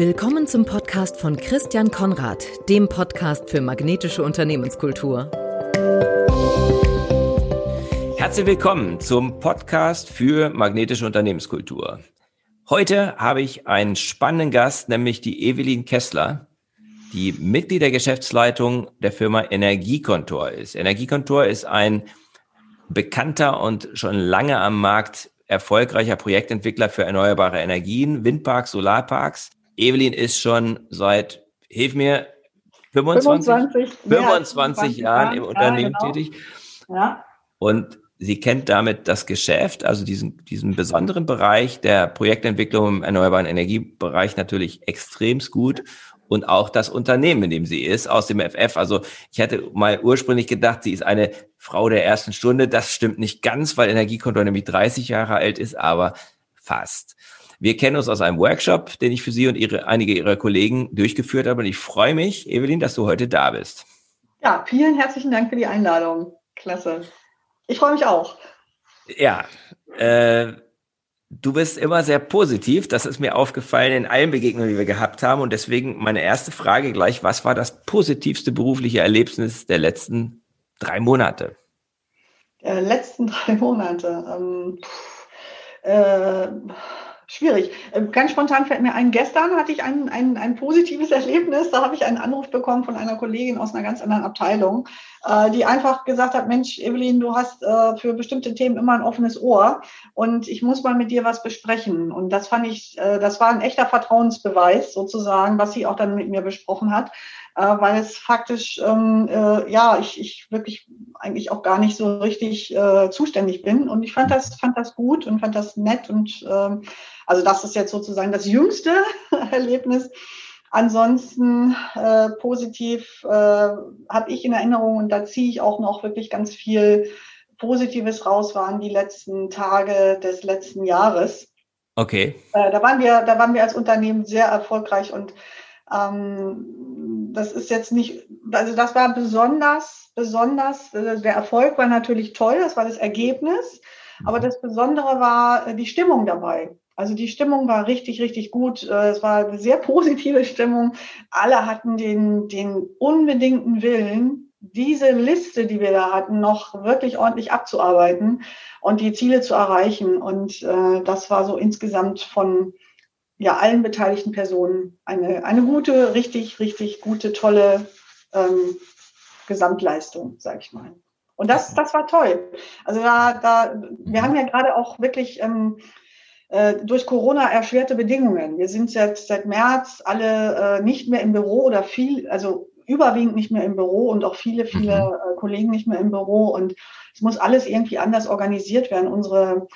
Willkommen zum Podcast von Christian Konrad, dem Podcast für magnetische Unternehmenskultur. Herzlich willkommen zum Podcast für magnetische Unternehmenskultur. Heute habe ich einen spannenden Gast, nämlich die Evelyn Kessler, die Mitglied der Geschäftsleitung der Firma Energiekontor ist. Energiekontor ist ein bekannter und schon lange am Markt erfolgreicher Projektentwickler für erneuerbare Energien, Windparks, Solarparks. Evelyn ist schon seit, hilf mir, 25, 25, 25 Jahren im Unternehmen ja, genau. tätig. Ja. Und sie kennt damit das Geschäft, also diesen, diesen besonderen Bereich der Projektentwicklung im erneuerbaren Energiebereich natürlich extremst gut und auch das Unternehmen, in dem sie ist, aus dem FF. Also ich hatte mal ursprünglich gedacht, sie ist eine Frau der ersten Stunde. Das stimmt nicht ganz, weil Energiekontor nämlich 30 Jahre alt ist, aber fast. Wir kennen uns aus einem Workshop, den ich für Sie und ihre, einige Ihrer Kollegen durchgeführt habe. Und ich freue mich, Evelyn, dass du heute da bist. Ja, vielen herzlichen Dank für die Einladung. Klasse. Ich freue mich auch. Ja, äh, du bist immer sehr positiv. Das ist mir aufgefallen in allen Begegnungen, die wir gehabt haben. Und deswegen meine erste Frage gleich, was war das positivste berufliche Erlebnis der letzten drei Monate? Der letzten drei Monate. Ähm, äh, schwierig. Ähm, ganz spontan fällt mir ein, gestern hatte ich ein, ein, ein positives Erlebnis. Da habe ich einen Anruf bekommen von einer Kollegin aus einer ganz anderen Abteilung, äh, die einfach gesagt hat, Mensch, Evelyn, du hast äh, für bestimmte Themen immer ein offenes Ohr und ich muss mal mit dir was besprechen. Und das fand ich, äh, das war ein echter Vertrauensbeweis sozusagen, was sie auch dann mit mir besprochen hat weil es faktisch, ähm, äh, ja, ich, ich wirklich eigentlich auch gar nicht so richtig äh, zuständig bin. Und ich fand das, fand das gut und fand das nett. Und ähm, also das ist jetzt sozusagen das jüngste Erlebnis. Ansonsten äh, positiv äh, habe ich in Erinnerung und da ziehe ich auch noch wirklich ganz viel Positives raus, waren die letzten Tage des letzten Jahres. Okay. Äh, da waren wir, da waren wir als Unternehmen sehr erfolgreich und ähm, das ist jetzt nicht, also das war besonders, besonders, äh, der Erfolg war natürlich toll, das war das Ergebnis, aber mhm. das Besondere war äh, die Stimmung dabei. Also die Stimmung war richtig, richtig gut. Äh, es war eine sehr positive Stimmung. Alle hatten den, den unbedingten Willen, diese Liste, die wir da hatten, noch wirklich ordentlich abzuarbeiten und die Ziele zu erreichen. Und äh, das war so insgesamt von ja, allen beteiligten Personen eine, eine gute, richtig, richtig gute, tolle ähm, Gesamtleistung, sage ich mal. Und das, das war toll. Also da, da, wir haben ja gerade auch wirklich ähm, äh, durch Corona erschwerte Bedingungen. Wir sind seit, seit März alle äh, nicht mehr im Büro oder viel, also überwiegend nicht mehr im Büro und auch viele, viele mhm. äh, Kollegen nicht mehr im Büro. Und es muss alles irgendwie anders organisiert werden. Unsere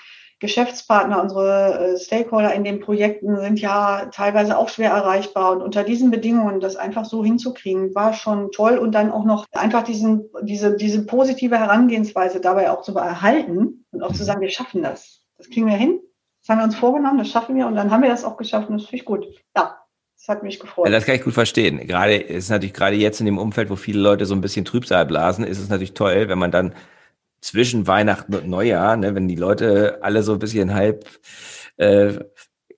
Geschäftspartner, unsere äh, Stakeholder in den Projekten sind ja teilweise auch schwer erreichbar. Und unter diesen Bedingungen das einfach so hinzukriegen, war schon toll. Und dann auch noch einfach diesen, diese, diese positive Herangehensweise dabei auch zu erhalten und auch zu sagen, wir schaffen das. Das kriegen wir hin. Das haben wir uns vorgenommen, das schaffen wir. Und dann haben wir das auch geschafft und das finde ich gut. Ja. Das hat mich gefreut. Ja, das kann ich gut verstehen. Gerade ist natürlich gerade jetzt in dem Umfeld, wo viele Leute so ein bisschen Trübsal blasen, ist es natürlich toll, wenn man dann zwischen Weihnachten und Neujahr, ne, wenn die Leute alle so ein bisschen halb äh,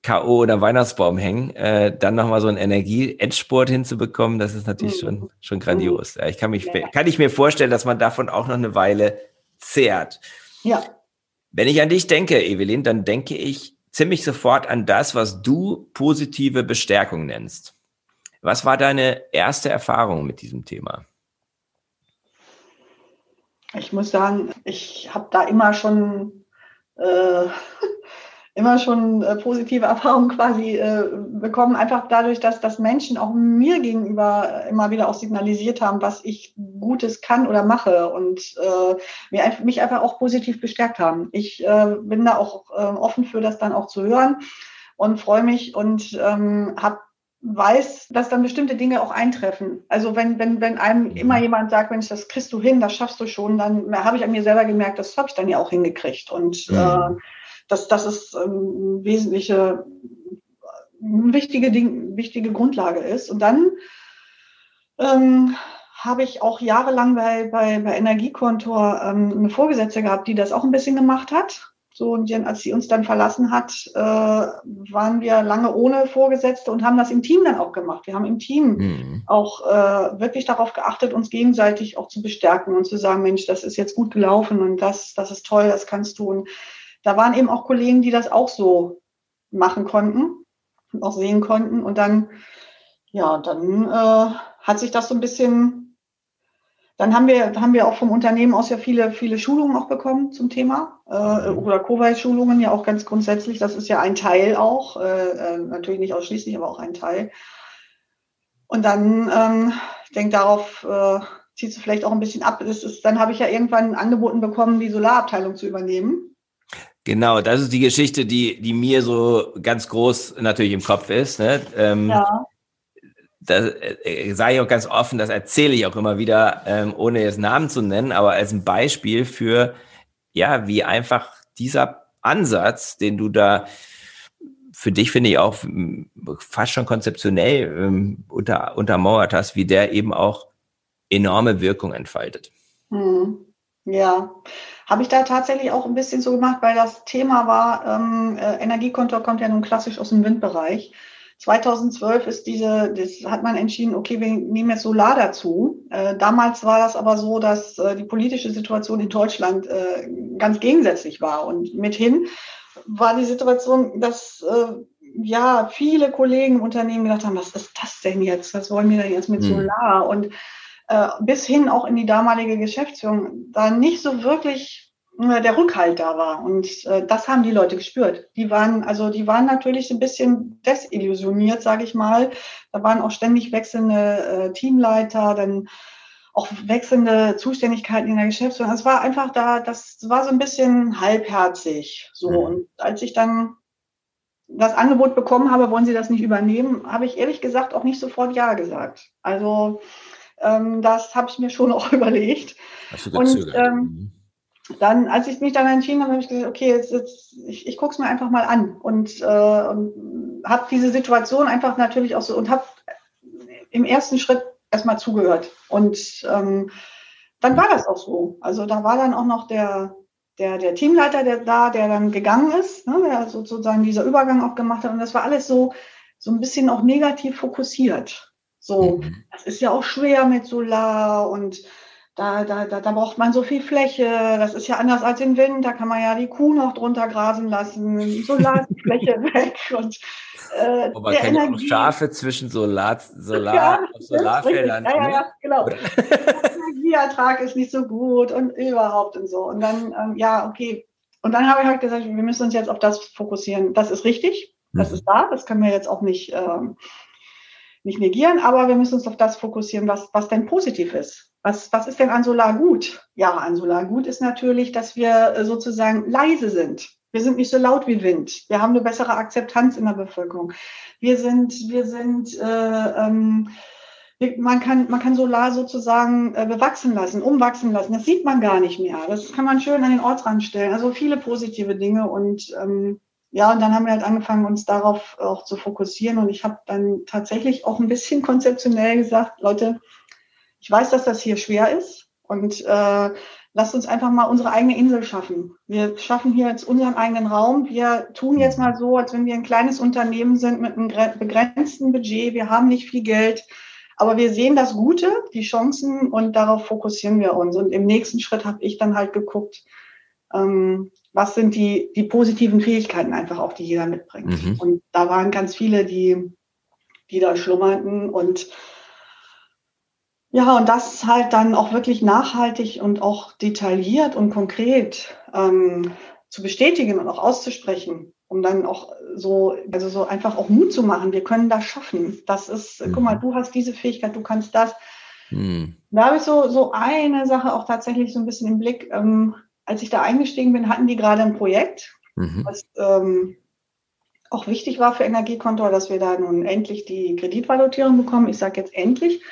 K.O. oder Weihnachtsbaum hängen, äh, dann nochmal so einen Energie-Endsport hinzubekommen, das ist natürlich mhm. schon, schon grandios. Ja, ich kann mich, ja. kann ich mir vorstellen, dass man davon auch noch eine Weile zehrt. Ja. Wenn ich an dich denke, Evelyn, dann denke ich ziemlich sofort an das, was du positive Bestärkung nennst. Was war deine erste Erfahrung mit diesem Thema? Ich muss sagen, ich habe da immer schon äh, immer schon äh, positive Erfahrungen quasi äh, bekommen, einfach dadurch, dass das Menschen auch mir gegenüber immer wieder auch signalisiert haben, was ich Gutes kann oder mache und äh, mir, mich einfach auch positiv bestärkt haben. Ich äh, bin da auch äh, offen für das dann auch zu hören und freue mich und ähm, habe weiß, dass dann bestimmte Dinge auch eintreffen. Also wenn, wenn, wenn einem immer jemand sagt, Mensch, das kriegst du hin, das schaffst du schon, dann habe ich an mir selber gemerkt, das habe ich dann ja auch hingekriegt. Und mhm. äh, das, das ist ähm, wesentliche, wichtige Ding, wichtige Grundlage ist. Und dann ähm, habe ich auch jahrelang bei, bei, bei Energiekontor ähm, eine Vorgesetzte gehabt, die das auch ein bisschen gemacht hat So, und als sie uns dann verlassen hat, äh, waren wir lange ohne Vorgesetzte und haben das im Team dann auch gemacht. Wir haben im Team mhm. auch äh, wirklich darauf geachtet, uns gegenseitig auch zu bestärken und zu sagen, Mensch, das ist jetzt gut gelaufen und das, das ist toll, das kannst du. Und da waren eben auch Kollegen, die das auch so machen konnten und auch sehen konnten. Und dann, ja, dann äh, hat sich das so ein bisschen dann haben wir, haben wir auch vom Unternehmen aus ja viele, viele Schulungen auch bekommen zum Thema äh, mhm. oder Kowai-Schulungen ja auch ganz grundsätzlich. Das ist ja ein Teil auch, äh, äh, natürlich nicht ausschließlich, aber auch ein Teil. Und dann, ähm, ich denke, darauf äh, zieht du vielleicht auch ein bisschen ab. Das ist, dann habe ich ja irgendwann angeboten bekommen, die Solarabteilung zu übernehmen. Genau, das ist die Geschichte, die, die mir so ganz groß natürlich im Kopf ist. Ne? Ähm, ja das äh, sage ich auch ganz offen, das erzähle ich auch immer wieder, ähm, ohne jetzt Namen zu nennen, aber als ein Beispiel für, ja, wie einfach dieser Ansatz, den du da für dich, finde ich, auch fast schon konzeptionell ähm, unter, untermauert hast, wie der eben auch enorme Wirkung entfaltet. Hm. Ja, habe ich da tatsächlich auch ein bisschen so gemacht, weil das Thema war, ähm, äh, Energiekonto kommt ja nun klassisch aus dem Windbereich. 2012 ist diese, das hat man entschieden, okay, wir nehmen jetzt Solar dazu. Äh, damals war das aber so, dass äh, die politische Situation in Deutschland äh, ganz gegensätzlich war. Und mithin war die Situation, dass äh, ja viele Kollegen im Unternehmen gedacht haben, was ist das denn jetzt? Was wollen wir denn jetzt mit mhm. Solar? Und äh, bis hin auch in die damalige Geschäftsführung da nicht so wirklich der Rückhalt da war. Und äh, das haben die Leute gespürt. Die waren, also die waren natürlich ein bisschen desillusioniert, sage ich mal. Da waren auch ständig wechselnde äh, Teamleiter, dann auch wechselnde Zuständigkeiten in der Geschäftsführung. Es war einfach da, das war so ein bisschen halbherzig. So. Mhm. Und als ich dann das Angebot bekommen habe, wollen Sie das nicht übernehmen, habe ich ehrlich gesagt auch nicht sofort Ja gesagt. Also ähm, das habe ich mir schon auch überlegt. Hast du Und ähm, mhm dann, als ich mich dann entschieden habe, habe ich gesagt, okay, jetzt, jetzt ich, ich gucke es mir einfach mal an und, äh, und habe diese Situation einfach natürlich auch so und habe im ersten Schritt erstmal zugehört. Und ähm, dann war das auch so. Also da war dann auch noch der, der, der Teamleiter der da, der dann gegangen ist, ne, der sozusagen dieser Übergang auch gemacht hat. Und das war alles so, so ein bisschen auch negativ fokussiert. So, mhm. das ist ja auch schwer mit Solar und da, da, da, da braucht man so viel Fläche. Das ist ja anders als im Wind. Da kann man ja die Kuh noch drunter grasen lassen. Solar die Fläche weg. Und, äh, oh, man der kennt Energie, auch Schafe zwischen Solar, Solar, ja, Solarfeldern. Ja, ja, ja, genau. der Energieertrag ist nicht so gut und überhaupt und so. Und dann, ähm, ja, okay. Und dann habe ich halt gesagt, wir müssen uns jetzt auf das fokussieren. Das ist richtig. Das mhm. ist da. Das können wir jetzt auch nicht, ähm, nicht negieren. Aber wir müssen uns auf das fokussieren, was, was denn positiv ist. Was, was ist denn an Solar gut? Ja, an Solar gut ist natürlich, dass wir äh, sozusagen leise sind. Wir sind nicht so laut wie Wind. Wir haben eine bessere Akzeptanz in der Bevölkerung. Wir sind, wir sind, äh, ähm, man kann, man kann Solar sozusagen äh, bewachsen lassen, umwachsen lassen. Das sieht man gar nicht mehr. Das kann man schön an den Ortsrand stellen. Also viele positive Dinge und ähm, ja, und dann haben wir halt angefangen, uns darauf auch zu fokussieren. Und ich habe dann tatsächlich auch ein bisschen konzeptionell gesagt, Leute, ich weiß, dass das hier schwer ist und äh, lasst uns einfach mal unsere eigene Insel schaffen. Wir schaffen hier jetzt unseren eigenen Raum. Wir tun jetzt mal so, als wenn wir ein kleines Unternehmen sind mit einem begrenzten Budget. Wir haben nicht viel Geld, aber wir sehen das Gute, die Chancen und darauf fokussieren wir uns. Und im nächsten Schritt habe ich dann halt geguckt, ähm, was sind die, die positiven Fähigkeiten einfach auch, die jeder mitbringt. Mhm. Und da waren ganz viele, die, die da schlummerten und ja, und das halt dann auch wirklich nachhaltig und auch detailliert und konkret ähm, zu bestätigen und auch auszusprechen, um dann auch so, also so einfach auch Mut zu machen. Wir können das schaffen. Das ist, mhm. guck mal, du hast diese Fähigkeit, du kannst das. Mhm. Da habe ich so, so eine Sache auch tatsächlich so ein bisschen im Blick. Ähm, als ich da eingestiegen bin, hatten die gerade ein Projekt, mhm. was ähm, auch wichtig war für Energiekonto, dass wir da nun endlich die Kreditvalutierung bekommen. Ich sage jetzt endlich,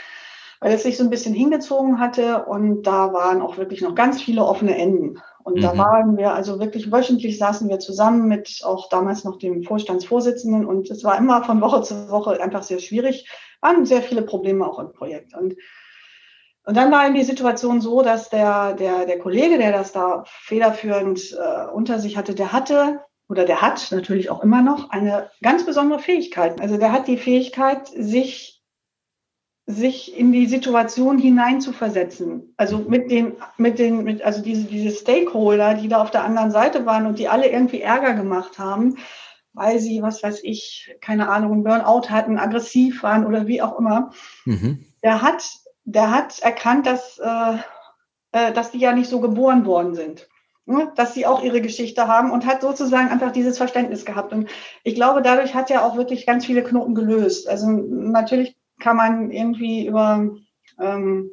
weil es sich so ein bisschen hingezogen hatte und da waren auch wirklich noch ganz viele offene Enden. Und mhm. da waren wir also wirklich wöchentlich saßen wir zusammen mit auch damals noch dem Vorstandsvorsitzenden und es war immer von Woche zu Woche einfach sehr schwierig, waren sehr viele Probleme auch im Projekt. Und Und dann war eben die Situation so, dass der, der, der Kollege, der das da federführend äh, unter sich hatte, der hatte oder der hat natürlich auch immer noch eine ganz besondere Fähigkeit. Also der hat die Fähigkeit, sich, sich in die Situation hineinzuversetzen. Also mit den, mit den, mit, also diese, diese Stakeholder, die da auf der anderen Seite waren und die alle irgendwie Ärger gemacht haben, weil sie, was weiß ich, keine Ahnung, Burnout hatten, aggressiv waren oder wie auch immer. Mhm. Der hat der hat erkannt, dass, äh, äh, dass die ja nicht so geboren worden sind. Ne? Dass sie auch ihre Geschichte haben und hat sozusagen einfach dieses Verständnis gehabt. Und ich glaube, dadurch hat er auch wirklich ganz viele Knoten gelöst. Also natürlich kann man irgendwie über, ähm,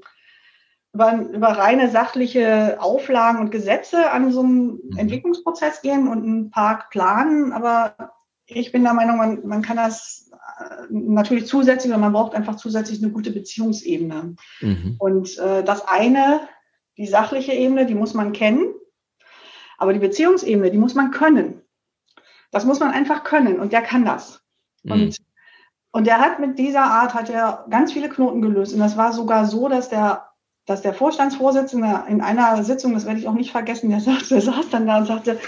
über, über reine sachliche Auflagen und Gesetze an so einen mhm. Entwicklungsprozess gehen und einen Park planen, aber ich bin der Meinung, man, man kann das natürlich zusätzlich, oder man braucht einfach zusätzlich eine gute Beziehungsebene. Mhm. Und äh, das eine, die sachliche Ebene, die muss man kennen, aber die Beziehungsebene, die muss man können. Das muss man einfach können und der kann das. Mhm. Und, und der hat mit dieser Art, hat er ganz viele Knoten gelöst. Und das war sogar so, dass der dass der Vorstandsvorsitzende in einer Sitzung, das werde ich auch nicht vergessen, der, sagte, der saß dann da und sagte,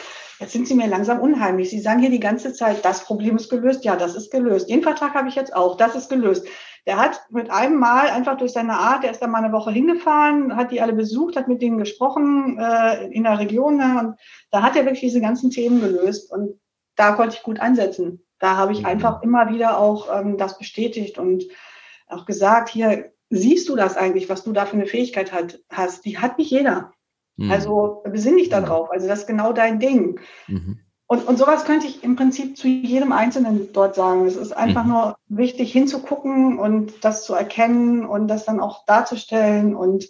Jetzt sind Sie mir langsam unheimlich. Sie sagen hier die ganze Zeit, das Problem ist gelöst. Ja, das ist gelöst. Den Vertrag habe ich jetzt auch. Das ist gelöst. Der hat mit einem Mal einfach durch seine Art, der ist da mal eine Woche hingefahren, hat die alle besucht, hat mit denen gesprochen äh, in der Region. Ne, und da hat er wirklich diese ganzen Themen gelöst. Und da konnte ich gut ansetzen. Da habe ich mhm. einfach immer wieder auch ähm, das bestätigt und auch gesagt, hier siehst du das eigentlich, was du da für eine Fähigkeit hat, hast. Die hat nicht jeder. Mhm. Also besinn dich darauf. Also das ist genau dein Ding. Mhm. Und, und sowas könnte ich im Prinzip zu jedem Einzelnen dort sagen. Es ist einfach mhm. nur wichtig hinzugucken und das zu erkennen und das dann auch darzustellen und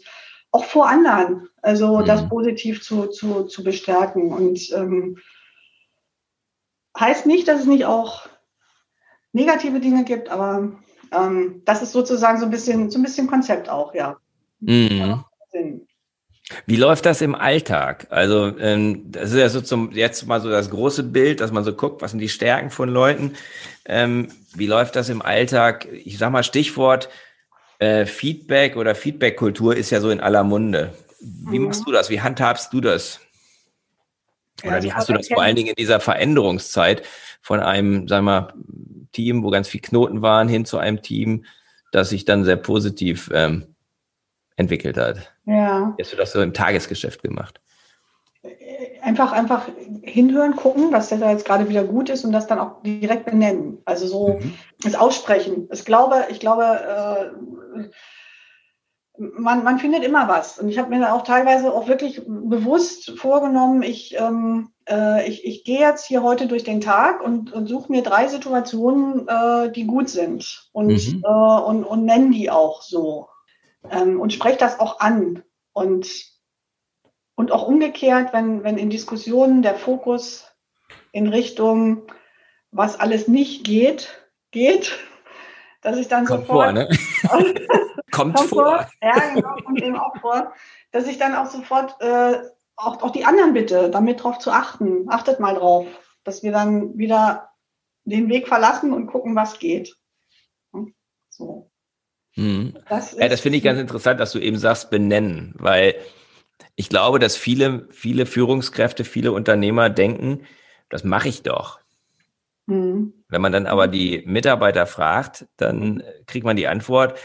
auch vor anderen, also mhm. das positiv zu, zu, zu bestärken. Und ähm, heißt nicht, dass es nicht auch negative Dinge gibt, aber ähm, das ist sozusagen so ein bisschen, so ein bisschen Konzept auch, ja. Mhm. Wie läuft das im Alltag? Also ähm, das ist ja so zum jetzt mal so das große Bild, dass man so guckt, was sind die Stärken von Leuten. Ähm, wie läuft das im Alltag? Ich sag mal Stichwort äh, Feedback oder Feedback-Kultur ist ja so in aller Munde. Wie mhm. machst du das? Wie handhabst du das? Oder ja, wie hast du das vor allen Dingen in dieser Veränderungszeit von einem, sagen wir, Team, wo ganz viel Knoten waren, hin zu einem Team, das sich dann sehr positiv ähm, entwickelt hat. Ja. Hast du das so im Tagesgeschäft gemacht? Einfach, einfach hinhören, gucken, was da jetzt gerade wieder gut ist und das dann auch direkt benennen. Also so mhm. das Aussprechen. Ich glaube, ich glaube, äh, man, man findet immer was. Und ich habe mir auch teilweise auch wirklich bewusst vorgenommen, ich, ähm, äh, ich, ich gehe jetzt hier heute durch den Tag und, und suche mir drei Situationen, äh, die gut sind und, mhm. äh, und, und nenne die auch so ähm, und spreche das auch an. Und, und auch umgekehrt, wenn, wenn in Diskussionen der Fokus in Richtung, was alles nicht geht, geht, dass ich dann kommt sofort. Vor, ne? kommt, kommt vor. vor. Ja, genau, kommt eben auch vor. Dass ich dann auch sofort äh, auch, auch die anderen bitte, damit drauf zu achten. Achtet mal drauf, dass wir dann wieder den Weg verlassen und gucken, was geht. So. Mhm. Das, ja, das finde ich ganz interessant, dass du eben sagst, benennen, weil ich glaube, dass viele, viele Führungskräfte, viele Unternehmer denken, das mache ich doch. Mhm. Wenn man dann aber die Mitarbeiter fragt, dann kriegt man die Antwort,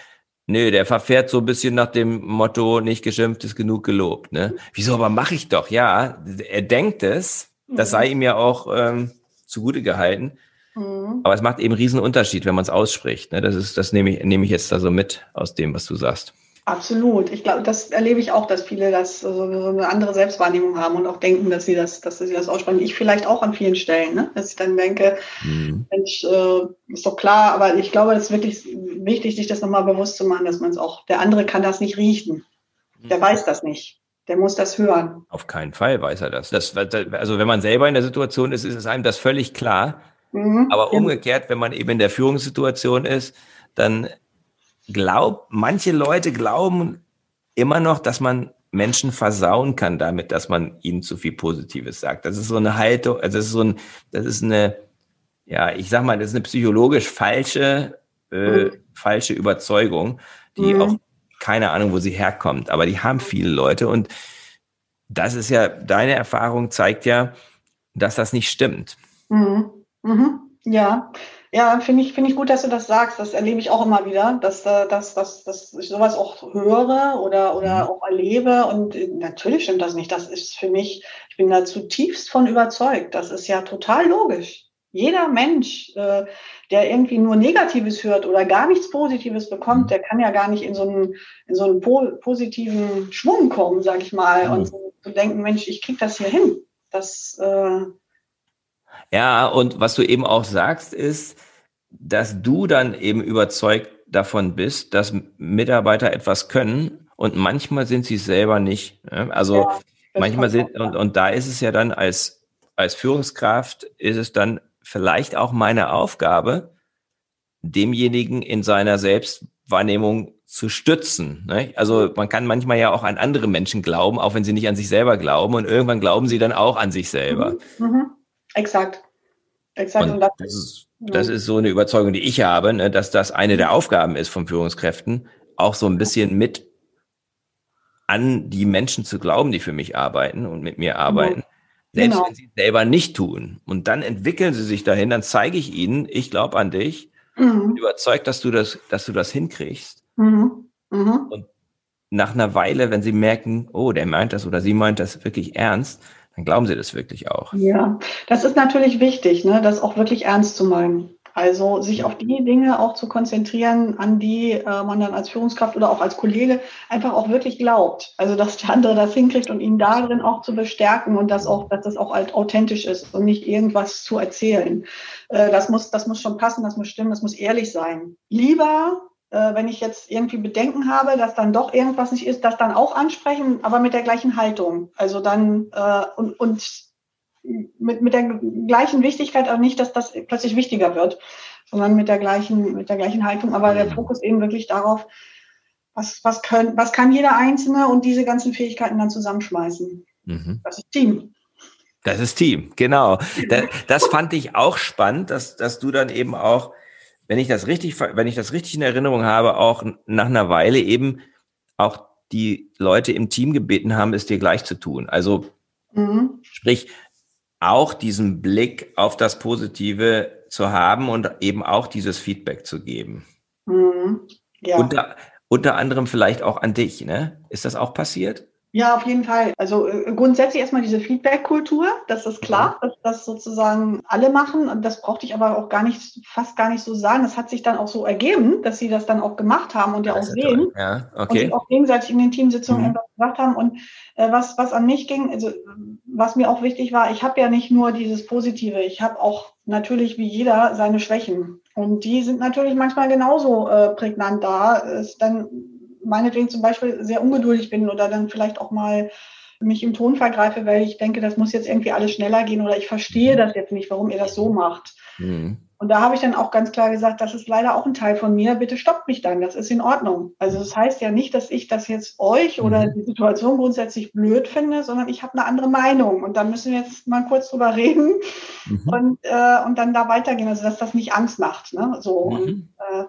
nö, der verfährt so ein bisschen nach dem Motto, nicht geschimpft ist genug gelobt. Ne? Wieso, aber mache ich doch, ja. Er denkt es, das sei mhm. ihm ja auch ähm, zugute gehalten. Mhm. Aber es macht eben riesen Unterschied, wenn man es ausspricht. Ne? Das ist, das nehme ich, nehme ich jetzt da so mit aus dem, was du sagst. Absolut. Ich glaube, das erlebe ich auch, dass viele das so, eine andere Selbstwahrnehmung haben und auch denken, dass sie das, dass sie das aussprechen. Ich vielleicht auch an vielen Stellen, ne? dass ich dann denke, mhm. Mensch, äh, ist doch klar, aber ich glaube, es ist wirklich wichtig, sich das nochmal bewusst zu machen, dass man es auch, der andere kann das nicht riechen. Der mhm. weiß das nicht. Der muss das hören. Auf keinen Fall weiß er das. das. Also wenn man selber in der Situation ist, ist es einem das völlig klar. Mhm, Aber umgekehrt, wenn man eben in der Führungssituation ist, dann glaubt, manche Leute glauben immer noch, dass man Menschen versauen kann damit, dass man ihnen zu viel Positives sagt. Das ist so eine Haltung, also das ist so ein, das ist eine, ja, ich sag mal, das ist eine psychologisch falsche, äh, mhm. falsche Überzeugung, die mhm. auch keine Ahnung, wo sie herkommt, aber die haben viele Leute und das ist ja, deine Erfahrung zeigt ja, dass das nicht stimmt. Mhm. Mhm. Ja, ja, finde ich, finde ich gut, dass du das sagst. Das erlebe ich auch immer wieder, dass, äh, dass, dass, dass ich sowas auch höre oder, oder mhm. auch erlebe. Und äh, natürlich stimmt das nicht. Das ist für mich, ich bin da zutiefst von überzeugt. Das ist ja total logisch. Jeder Mensch, äh, der irgendwie nur Negatives hört oder gar nichts Positives bekommt, mhm. der kann ja gar nicht in so einen, in so einen positiven Schwung kommen, sag ich mal, und so, zu denken, Mensch, ich krieg das hier hin. Das äh, ja, und was du eben auch sagst, ist, dass du dann eben überzeugt davon bist, dass Mitarbeiter etwas können und manchmal sind sie selber nicht. Also ja, manchmal sind, und, und da ist es ja dann als, als Führungskraft, ist es dann vielleicht auch meine Aufgabe, demjenigen in seiner Selbstwahrnehmung zu stützen. Ne? Also man kann manchmal ja auch an andere Menschen glauben, auch wenn sie nicht an sich selber glauben und irgendwann glauben sie dann auch an sich selber. Mhm. Mhm. Exakt. Exakt. Und das, ist, das ist so eine Überzeugung, die ich habe, ne, dass das eine der Aufgaben ist von Führungskräften, auch so ein bisschen mit an die Menschen zu glauben, die für mich arbeiten und mit mir arbeiten. Selbst genau. wenn sie es selber nicht tun. Und dann entwickeln sie sich dahin, dann zeige ich ihnen, ich glaube an dich, mhm. überzeugt, dass du das, dass du das hinkriegst. Mhm. Mhm. Und nach einer Weile, wenn sie merken, oh, der meint das oder sie meint das wirklich ernst, dann glauben sie das wirklich auch. Ja, das ist natürlich wichtig, ne, das auch wirklich ernst zu meinen. Also sich auf die Dinge auch zu konzentrieren, an die äh, man dann als Führungskraft oder auch als Kollege einfach auch wirklich glaubt. Also dass der andere das hinkriegt und ihn darin auch zu bestärken und dass auch, dass das auch halt authentisch ist und nicht irgendwas zu erzählen. Äh, das muss, das muss schon passen, das muss stimmen, das muss ehrlich sein. Lieber äh, wenn ich jetzt irgendwie Bedenken habe, dass dann doch irgendwas nicht ist, das dann auch ansprechen, aber mit der gleichen Haltung. Also dann äh, und, und mit, mit der gleichen Wichtigkeit auch nicht, dass das plötzlich wichtiger wird, sondern mit der gleichen, mit der gleichen Haltung, aber der mhm. Fokus eben wirklich darauf, was, was, können, was kann jeder Einzelne und diese ganzen Fähigkeiten dann zusammenschmeißen. Mhm. Das ist Team. Das ist Team, genau. Das, das fand ich auch spannend, dass, dass du dann eben auch wenn ich das richtig, wenn ich das richtig in Erinnerung habe, auch nach einer Weile eben auch die Leute im Team gebeten haben, es dir gleich zu tun. Also mhm. sprich, auch diesen Blick auf das Positive zu haben und eben auch dieses Feedback zu geben. Mhm. Ja. Unter, unter anderem vielleicht auch an dich, ne? Ist das auch passiert? Ja, auf jeden Fall. Also äh, grundsätzlich erstmal diese Feedback-Kultur, das ist klar, mhm. dass das sozusagen alle machen. Und das brauchte ich aber auch gar nicht, fast gar nicht so sagen. Das hat sich dann auch so ergeben, dass sie das dann auch gemacht haben und ja auch sehen. Ja, okay. Und auch gegenseitig in den Teamsitzungen mhm. etwas gesagt haben. Und äh, was, was an mich ging, also was mir auch wichtig war, ich habe ja nicht nur dieses Positive, ich habe auch natürlich wie jeder seine Schwächen. Und die sind natürlich manchmal genauso äh, prägnant da. Ist dann meinetwegen zum Beispiel sehr ungeduldig bin oder dann vielleicht auch mal mich im Ton vergreife, weil ich denke, das muss jetzt irgendwie alles schneller gehen oder ich verstehe das jetzt nicht, warum ihr das so macht. Mhm. Und da habe ich dann auch ganz klar gesagt, das ist leider auch ein Teil von mir, bitte stoppt mich dann, das ist in Ordnung. Also das heißt ja nicht, dass ich das jetzt euch oder mhm. die Situation grundsätzlich blöd finde, sondern ich habe eine andere Meinung und da müssen wir jetzt mal kurz drüber reden mhm. und, äh, und dann da weitergehen, also dass das nicht Angst macht. Ne? So, mhm. und, äh,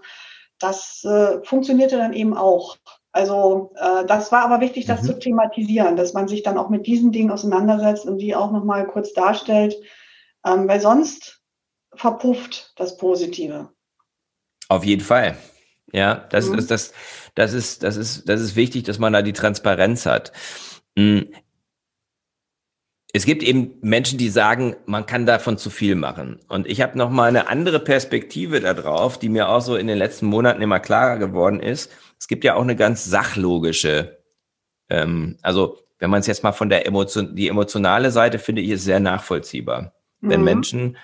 das äh, funktionierte dann eben auch. Also äh, das war aber wichtig, das mhm. zu thematisieren, dass man sich dann auch mit diesen Dingen auseinandersetzt und die auch nochmal kurz darstellt, ähm, weil sonst verpufft das Positive. Auf jeden Fall. Ja, das mhm. ist das, das ist, das ist, das ist wichtig, dass man da die Transparenz hat. Es gibt eben Menschen, die sagen, man kann davon zu viel machen. Und ich habe noch mal eine andere Perspektive darauf, die mir auch so in den letzten Monaten immer klarer geworden ist. Es gibt ja auch eine ganz sachlogische, ähm, also wenn man es jetzt mal von der Emotion, die emotionale Seite finde ich ist sehr nachvollziehbar. Mhm. Wenn Menschen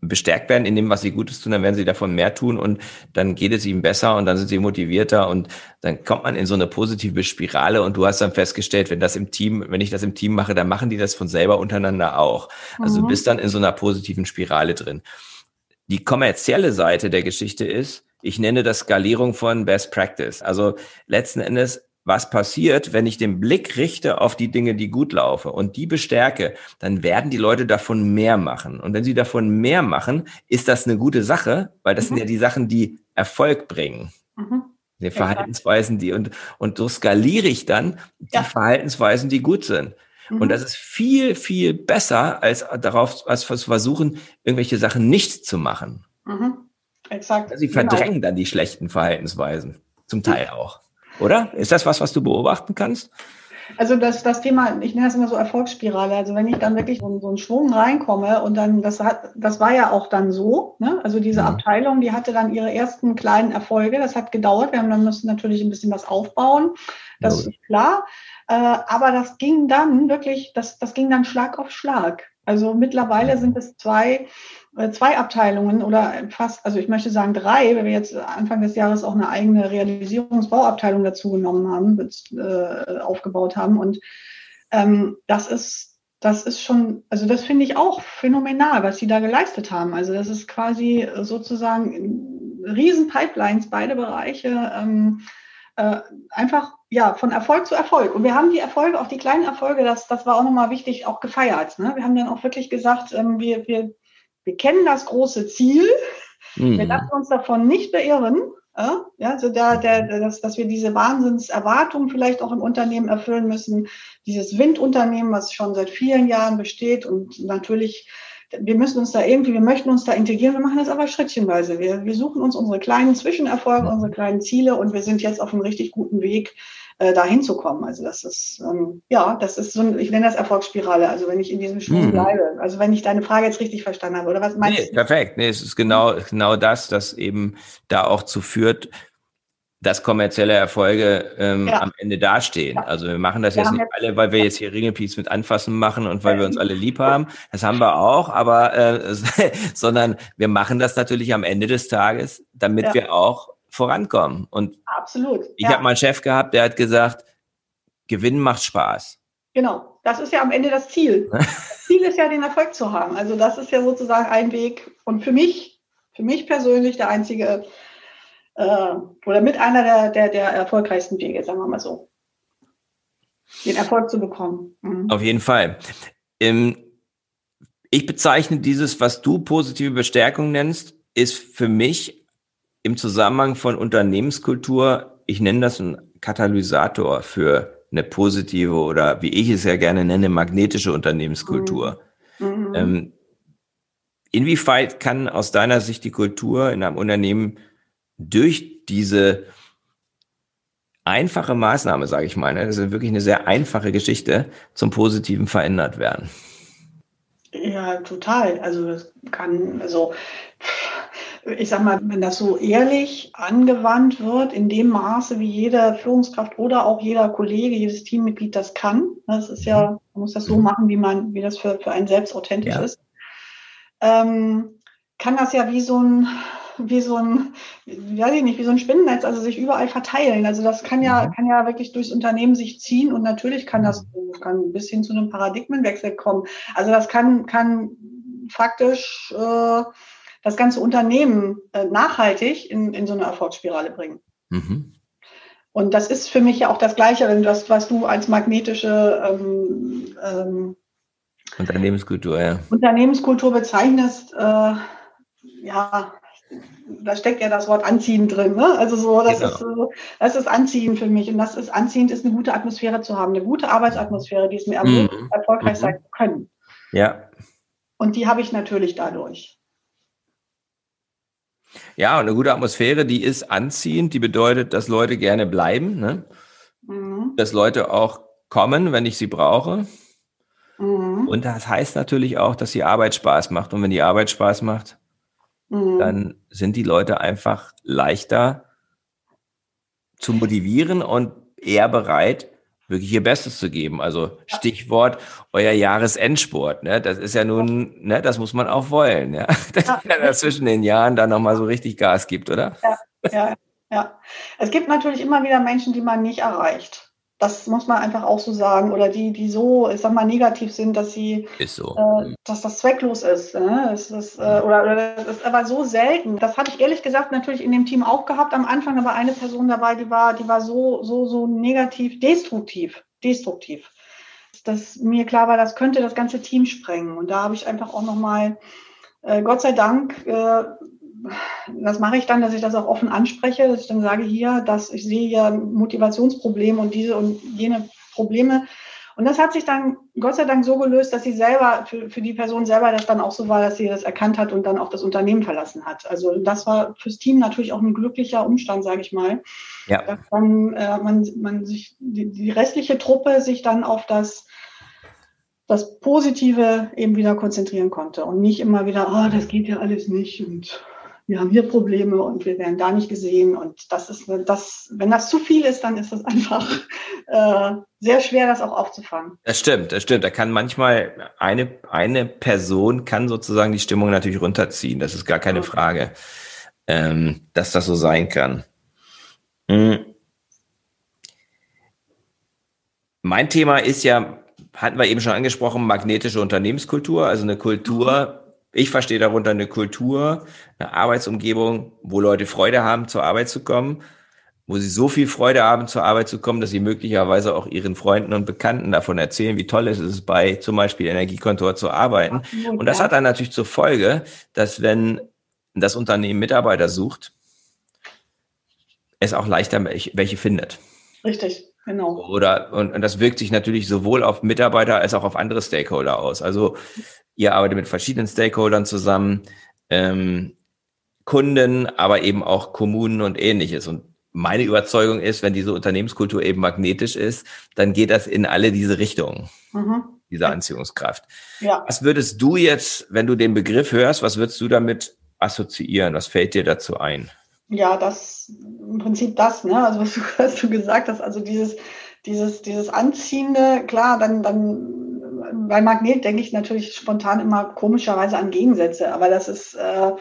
bestärkt werden in dem, was sie Gutes tun, dann werden sie davon mehr tun und dann geht es ihnen besser und dann sind sie motivierter und dann kommt man in so eine positive Spirale und du hast dann festgestellt, wenn das im Team, wenn ich das im Team mache, dann machen die das von selber untereinander auch. Also mhm. du bist dann in so einer positiven Spirale drin. Die kommerzielle Seite der Geschichte ist, ich nenne das Skalierung von Best Practice. Also letzten Endes was passiert, wenn ich den Blick richte auf die Dinge, die gut laufen und die bestärke, dann werden die Leute davon mehr machen. Und wenn sie davon mehr machen, ist das eine gute Sache, weil das mhm. sind ja die Sachen, die Erfolg bringen. Mhm. Die Verhaltensweisen, die und, und so skaliere ich dann die ja. Verhaltensweisen, die gut sind. Mhm. Und das ist viel, viel besser, als darauf, als zu versuchen, irgendwelche Sachen nicht zu machen. Mhm. Exakt. Sie genau. verdrängen genau. dann die schlechten Verhaltensweisen. Zum Teil auch. Oder? Ist das was, was du beobachten kannst? Also das, das Thema, ich nenne das immer so Erfolgsspirale. Also wenn ich dann wirklich so, so einen Schwung reinkomme und dann, das hat, das war ja auch dann so, ne? Also diese mhm. Abteilung, die hatte dann ihre ersten kleinen Erfolge. Das hat gedauert. Wir haben dann müssen natürlich ein bisschen was aufbauen. Das ja. ist klar. Äh, aber das ging dann wirklich, das, das ging dann Schlag auf Schlag. Also mittlerweile sind es zwei, äh, zwei Abteilungen oder fast, also ich möchte sagen drei, weil wir jetzt Anfang des Jahres auch eine eigene Realisierungsbauabteilung dazu genommen haben, äh, aufgebaut haben. Und ähm, das ist, das ist schon, also das finde ich auch phänomenal, was sie da geleistet haben. Also das ist quasi sozusagen riesen Pipelines, beide Bereiche. Ähm, äh, einfach ja von Erfolg zu Erfolg. Und wir haben die Erfolge, auch die kleinen Erfolge, das, das war auch nochmal wichtig, auch gefeiert. Ne? Wir haben dann auch wirklich gesagt, ähm, wir, wir, wir kennen das große Ziel, mhm. wir lassen uns davon nicht beirren. Ja, ja so da, der, dass, dass wir diese Wahnsinnserwartungen vielleicht auch im Unternehmen erfüllen müssen. Dieses Windunternehmen, was schon seit vielen Jahren besteht und natürlich wir müssen uns da irgendwie, wir möchten uns da integrieren, wir machen das aber schrittchenweise. Wir, wir suchen uns unsere kleinen Zwischenerfolge, unsere kleinen Ziele und wir sind jetzt auf einem richtig guten Weg, äh, da hinzukommen. Also das ist, ähm, ja, das ist so, ein, ich nenne das Erfolgsspirale, also wenn ich in diesem Schwung mhm. bleibe. Also wenn ich deine Frage jetzt richtig verstanden habe, oder was meinst nee, du? Perfekt, nee, es ist genau, genau das, das eben da auch zu führt, dass kommerzielle Erfolge ähm, ja. am Ende dastehen. Ja. Also wir machen das wir jetzt nicht alle, weil wir jetzt hier Ringelpiece mit Anfassen machen und weil wir uns alle lieb haben. Das haben wir auch, aber äh, sondern wir machen das natürlich am Ende des Tages, damit ja. wir auch vorankommen. Und absolut. Ich habe mal einen Chef gehabt, der hat gesagt, Gewinnen macht Spaß. Genau, das ist ja am Ende das Ziel. das Ziel ist ja, den Erfolg zu haben. Also das ist ja sozusagen ein Weg und für mich, für mich persönlich der einzige äh, oder mit einer der, der, der erfolgreichsten Wege, sagen wir mal so. Den Erfolg zu bekommen. Mhm. Auf jeden Fall. Ich bezeichne dieses, was du positive Bestärkung nennst, ist für mich im Zusammenhang von Unternehmenskultur, ich nenne das ein Katalysator für eine positive oder wie ich es ja gerne nenne, magnetische Unternehmenskultur. Mhm. Mhm. Ähm, inwieweit kann aus deiner Sicht die Kultur in einem Unternehmen durch diese einfache Maßnahme, sage ich mal, ne, das ist wirklich eine sehr einfache Geschichte, zum Positiven verändert werden. Ja, total. Also das kann, also ich sag mal, wenn das so ehrlich angewandt wird, in dem Maße, wie jede Führungskraft oder auch jeder Kollege, jedes Teammitglied das kann, ne, das ist ja, man muss das so machen, wie man, wie das für, für einen selbst authentisch ja. ist, ähm, kann das ja wie so ein, wie so ein, weiß ich nicht, wie so ein Spinnennetz, also sich überall verteilen. Also das kann ja, mhm. kann ja wirklich durchs Unternehmen sich ziehen und natürlich kann das mhm. kann bis hin zu einem Paradigmenwechsel kommen. Also das kann, kann faktisch äh, das ganze Unternehmen äh, nachhaltig in, in so eine Erfolgsspirale bringen. Mhm. Und das ist für mich ja auch das Gleiche, wenn das, was du als magnetische ähm, ähm, Unternehmenskultur, ja. Unternehmenskultur bezeichnest, äh, ja, da steckt ja das Wort anziehen drin. Ne? Also so, das genau. ist so, das ist anziehend für mich. Und das ist anziehend, ist eine gute Atmosphäre zu haben, eine gute Arbeitsatmosphäre, die es mir ermöglicht, mhm. erfolgreich mhm. sein zu können. Ja. Und die habe ich natürlich dadurch. Ja, und eine gute Atmosphäre, die ist anziehend, die bedeutet, dass Leute gerne bleiben, ne? Mhm. dass Leute auch kommen, wenn ich sie brauche. Mhm. Und das heißt natürlich auch, dass die Arbeit Spaß macht. Und wenn die Arbeit Spaß macht, mhm. dann sind die Leute einfach leichter zu motivieren und eher bereit, wirklich ihr Bestes zu geben. Also Stichwort euer Jahresendsport. Ne? Das ist ja nun, ne, das muss man auch wollen, ja. Dass ja. man zwischen den Jahren da nochmal so richtig Gas gibt, oder? Ja, ja, ja. Es gibt natürlich immer wieder Menschen, die man nicht erreicht. Das muss man einfach auch so sagen. Oder die, die so, ich sag mal, negativ sind, dass sie, so. äh, dass das zwecklos ist. Ne? Das ist äh, oder, oder das ist aber so selten. Das habe ich ehrlich gesagt natürlich in dem Team auch gehabt am Anfang, aber eine Person dabei, die war, die war so, so, so negativ, destruktiv, destruktiv. Dass mir klar war, das könnte das ganze Team sprengen. Und da habe ich einfach auch nochmal, äh, Gott sei Dank, äh, das mache ich dann, dass ich das auch offen anspreche, dass ich dann sage hier, dass ich sehe hier Motivationsprobleme und diese und jene Probleme. Und das hat sich dann Gott sei Dank so gelöst, dass sie selber, für, für die Person selber das dann auch so war, dass sie das erkannt hat und dann auch das Unternehmen verlassen hat. Also das war fürs Team natürlich auch ein glücklicher Umstand, sage ich mal. Ja. Dass dann äh, man, man sich, die, die restliche Truppe sich dann auf das das Positive eben wieder konzentrieren konnte und nicht immer wieder, ah, oh, das geht ja alles nicht und wir haben hier Probleme und wir werden da nicht gesehen. Und das ist das, wenn das zu viel ist, dann ist das einfach äh, sehr schwer, das auch aufzufangen. Das stimmt, das stimmt. Da kann manchmal eine, eine Person kann sozusagen die Stimmung natürlich runterziehen. Das ist gar keine Frage, ähm, dass das so sein kann. Hm. Mein Thema ist ja hatten wir eben schon angesprochen, magnetische Unternehmenskultur, also eine Kultur, ich verstehe darunter eine Kultur, eine Arbeitsumgebung, wo Leute Freude haben, zur Arbeit zu kommen, wo sie so viel Freude haben, zur Arbeit zu kommen, dass sie möglicherweise auch ihren Freunden und Bekannten davon erzählen, wie toll es ist, bei zum Beispiel Energiekontor zu arbeiten. Und das hat dann natürlich zur Folge, dass wenn das Unternehmen Mitarbeiter sucht, es auch leichter welche findet. Richtig. Genau. Oder, und, und das wirkt sich natürlich sowohl auf Mitarbeiter als auch auf andere Stakeholder aus. Also ihr arbeitet mit verschiedenen Stakeholdern zusammen, ähm, Kunden, aber eben auch Kommunen und ähnliches. Und meine Überzeugung ist, wenn diese Unternehmenskultur eben magnetisch ist, dann geht das in alle diese Richtungen, mhm. diese Anziehungskraft. Ja. Was würdest du jetzt, wenn du den Begriff hörst, was würdest du damit assoziieren? Was fällt dir dazu ein? Ja, das im Prinzip das, ne? Also was du, was du gesagt hast, also dieses, dieses, dieses Anziehende, klar, dann, dann bei Magnet denke ich natürlich spontan immer komischerweise an Gegensätze, aber das ist äh,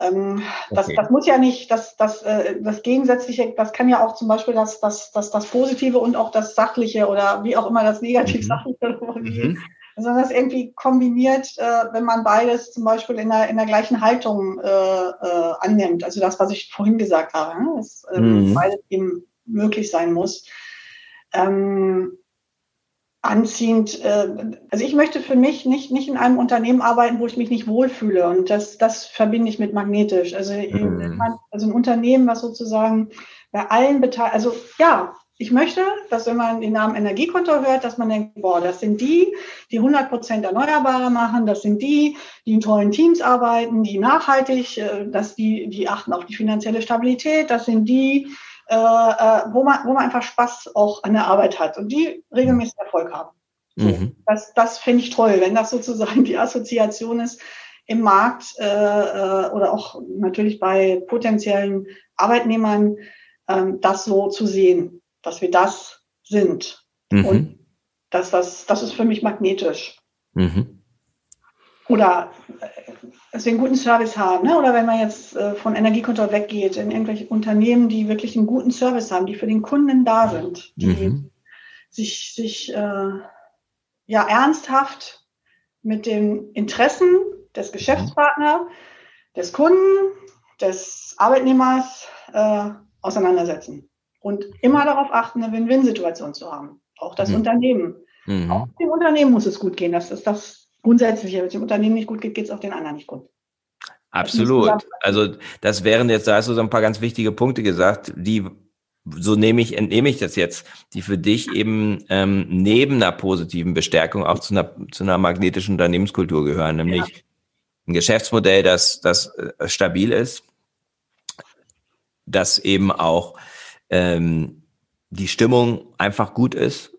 ähm, das, okay. das muss ja nicht, das, das, äh, das Gegensätzliche, das kann ja auch zum Beispiel das, das, das, das Positive und auch das Sachliche oder wie auch immer das Negativ-Sachliche mhm sondern das irgendwie kombiniert, äh, wenn man beides zum Beispiel in der, in der gleichen Haltung äh, äh, annimmt. Also das, was ich vorhin gesagt habe, ne? dass ähm, mhm. beides eben möglich sein muss. Ähm, anziehend, äh, also ich möchte für mich nicht, nicht in einem Unternehmen arbeiten, wo ich mich nicht wohlfühle. Und das, das verbinde ich mit magnetisch. Also, mhm. also ein Unternehmen, was sozusagen bei allen Beteiligten, also ja, ich möchte, dass wenn man den Namen Energiekonto hört, dass man denkt, boah, das sind die, die 100 Prozent Erneuerbare machen, das sind die, die in tollen Teams arbeiten, die nachhaltig, äh, dass die, die achten auf die finanzielle Stabilität, das sind die, äh, äh, wo, man, wo man einfach Spaß auch an der Arbeit hat und die regelmäßig Erfolg haben. Mhm. Das, das finde ich toll, wenn das sozusagen die Assoziation ist im Markt äh, äh, oder auch natürlich bei potenziellen Arbeitnehmern, äh, das so zu sehen dass wir das sind. Mhm. Und dass das, das ist für mich magnetisch. Mhm. Oder äh, dass wir einen guten Service haben, ne? oder wenn man jetzt äh, von Energiekonto weggeht, in irgendwelche Unternehmen, die wirklich einen guten Service haben, die für den Kunden da sind, die mhm. sich, sich äh, ja ernsthaft mit den Interessen des Geschäftspartners, des Kunden, des Arbeitnehmers äh, auseinandersetzen und immer darauf achten, eine Win-Win-Situation zu haben. Auch das mhm. Unternehmen. Mhm. Auch dem Unternehmen muss es gut gehen. Das ist das Grundsätzliche. Wenn es dem Unternehmen nicht gut geht, geht es auch den anderen nicht gut. Absolut. Also das wären jetzt, da hast du so ein paar ganz wichtige Punkte gesagt, die so nehme ich, entnehme ich das jetzt, die für dich eben ähm, neben einer positiven Bestärkung auch zu einer, zu einer magnetischen Unternehmenskultur gehören, nämlich ja. ein Geschäftsmodell, das, das äh, stabil ist, das eben auch ähm, die Stimmung einfach gut ist,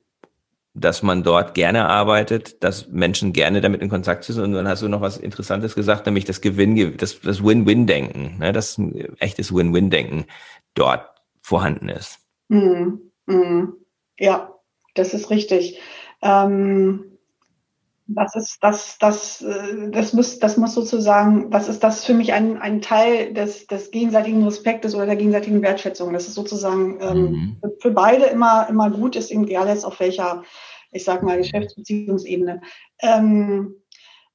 dass man dort gerne arbeitet, dass Menschen gerne damit in Kontakt sind. Und dann hast du noch was Interessantes gesagt, nämlich das Gewinn, das, das Win-Win-Denken, ne, dass echtes Win-Win-Denken dort vorhanden ist. Mm, mm, ja, das ist richtig. Ähm, das ist das, das, äh, das muss, das muss sozusagen, was ist das für mich ein, ein Teil des, des gegenseitigen Respektes oder der gegenseitigen Wertschätzung. Das ist sozusagen ähm, mhm. für beide immer, immer gut, ist egal jetzt auf welcher, ich sag mal, Geschäftsbeziehungsebene. Ähm,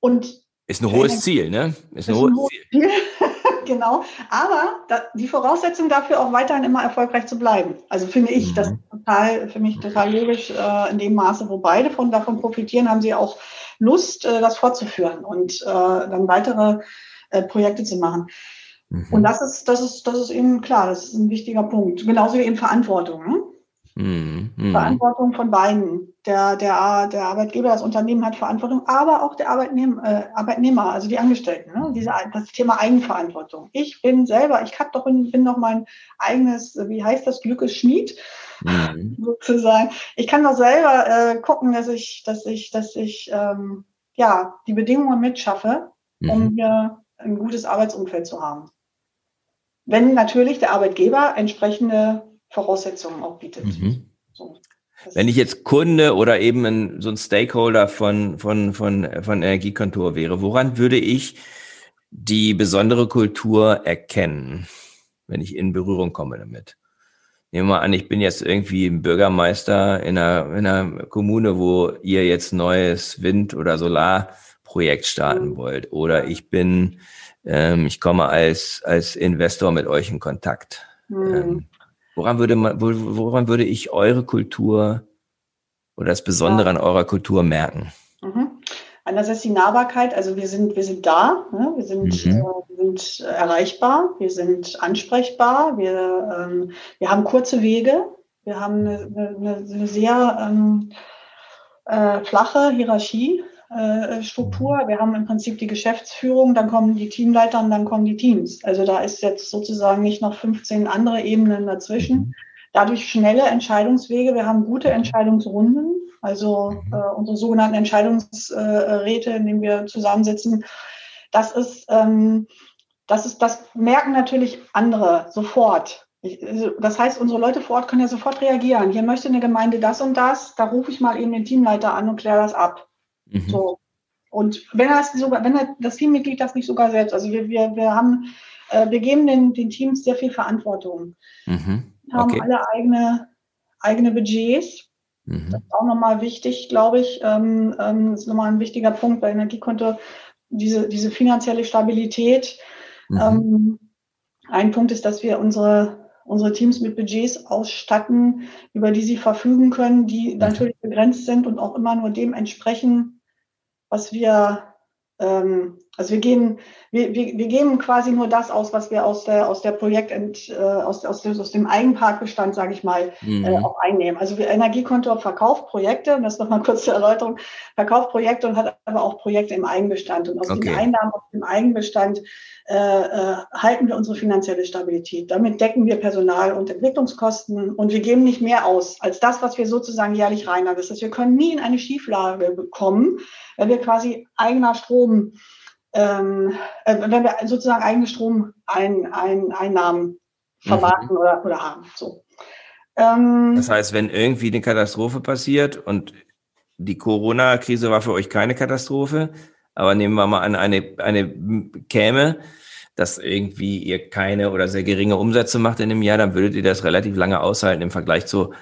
und ist ein hohes Ziel, ne? Ist ein, ist hohes, Ziel. Ziel. genau. Aber da, die Voraussetzung dafür auch weiterhin immer erfolgreich zu bleiben. Also finde ich mhm. das total, für mich total logisch, äh, in dem Maße, wo beide von davon profitieren, haben sie auch Lust, äh, das fortzuführen und äh, dann weitere äh, Projekte zu machen. Mhm. Und das ist, das ist, das ist eben klar, das ist ein wichtiger Punkt. Genauso wie eben Verantwortung. Ne? Mhm. Verantwortung von beiden. Der, der, der Arbeitgeber, das Unternehmen hat Verantwortung, aber auch der Arbeitnehmer, äh, Arbeitnehmer also die Angestellten. Ne? Diese, das Thema Eigenverantwortung. Ich bin selber, ich hab doch, bin doch mein eigenes, wie heißt das, Glückes Schmied. Mhm. sozusagen. Ich kann doch selber äh, gucken, dass ich, dass ich, dass ich ähm, ja die Bedingungen mitschaffe, um mhm. hier ein gutes Arbeitsumfeld zu haben. Wenn natürlich der Arbeitgeber entsprechende Voraussetzungen auch bietet. Mhm. So, Wenn ich jetzt Kunde oder eben ein, so ein Stakeholder von, von, von, von Energiekontor wäre, woran würde ich die besondere Kultur erkennen, wenn ich in Berührung komme damit? Nehmen wir mal an, ich bin jetzt irgendwie ein Bürgermeister in einer, in einer Kommune, wo ihr jetzt neues Wind- oder Solarprojekt starten mhm. wollt. Oder ich bin, ähm, ich komme als, als Investor mit euch in Kontakt. Mhm. Ähm, woran würde man, woran würde ich eure Kultur oder das Besondere ja. an eurer Kultur merken? Mhm. Einerseits die Nahbarkeit, also wir sind, wir sind da, ne? wir, sind, mhm. äh, wir sind erreichbar, wir sind ansprechbar, wir, ähm, wir haben kurze Wege, wir haben eine, eine, eine sehr ähm, äh, flache Hierarchiestruktur. Äh, wir haben im Prinzip die Geschäftsführung, dann kommen die Teamleiter und dann kommen die Teams. Also da ist jetzt sozusagen nicht noch 15 andere Ebenen dazwischen. Mhm. Dadurch schnelle Entscheidungswege. Wir haben gute Entscheidungsrunden. Also mhm. äh, unsere sogenannten Entscheidungsräte, in denen wir zusammensitzen, das ist, ähm, das ist, das merken natürlich andere sofort. Ich, also, das heißt, unsere Leute vor Ort können ja sofort reagieren. Hier möchte eine Gemeinde das und das, da rufe ich mal eben den Teamleiter an und kläre das ab. Mhm. So. Und wenn das sogar, wenn das Teammitglied das nicht sogar selbst, also wir, wir, wir haben, äh, wir geben den, den Teams sehr viel Verantwortung. Mhm. Okay. Haben alle eigene, eigene Budgets. Mhm. Das ist auch nochmal wichtig, glaube ich. Ähm, ähm, das ist nochmal ein wichtiger Punkt bei Energiekonto, diese, diese finanzielle Stabilität. Mhm. Ähm, ein Punkt ist, dass wir unsere, unsere Teams mit Budgets ausstatten, über die sie verfügen können, die natürlich begrenzt sind und auch immer nur dem entsprechen, was wir ähm, also wir geben, wir, wir, wir geben quasi nur das aus, was wir aus der aus der Projekt äh, aus, aus, aus dem Eigenparkbestand, sage ich mal, äh, mhm. äh, auch einnehmen. Also wir Energiekonto verkauft Projekte, und das ist nochmal kurz zur Erläuterung, verkauft Projekte und hat aber auch Projekte im Eigenbestand. Und aus okay. den Einnahmen aus dem Eigenbestand äh, äh, halten wir unsere finanzielle Stabilität. Damit decken wir Personal- und Entwicklungskosten und wir geben nicht mehr aus als das, was wir sozusagen jährlich reinhaben. Das heißt, wir können nie in eine Schieflage bekommen, wenn wir quasi eigener Strom, ähm, äh, wenn wir sozusagen eigene Stromeinnahmen mhm. vermarkten mhm. oder, oder haben. So. Ähm, das heißt, wenn irgendwie eine Katastrophe passiert und die Corona-Krise war für euch keine Katastrophe, aber nehmen wir mal an, eine, eine käme, dass irgendwie ihr keine oder sehr geringe Umsätze macht in dem Jahr, dann würdet ihr das relativ lange aushalten im Vergleich zu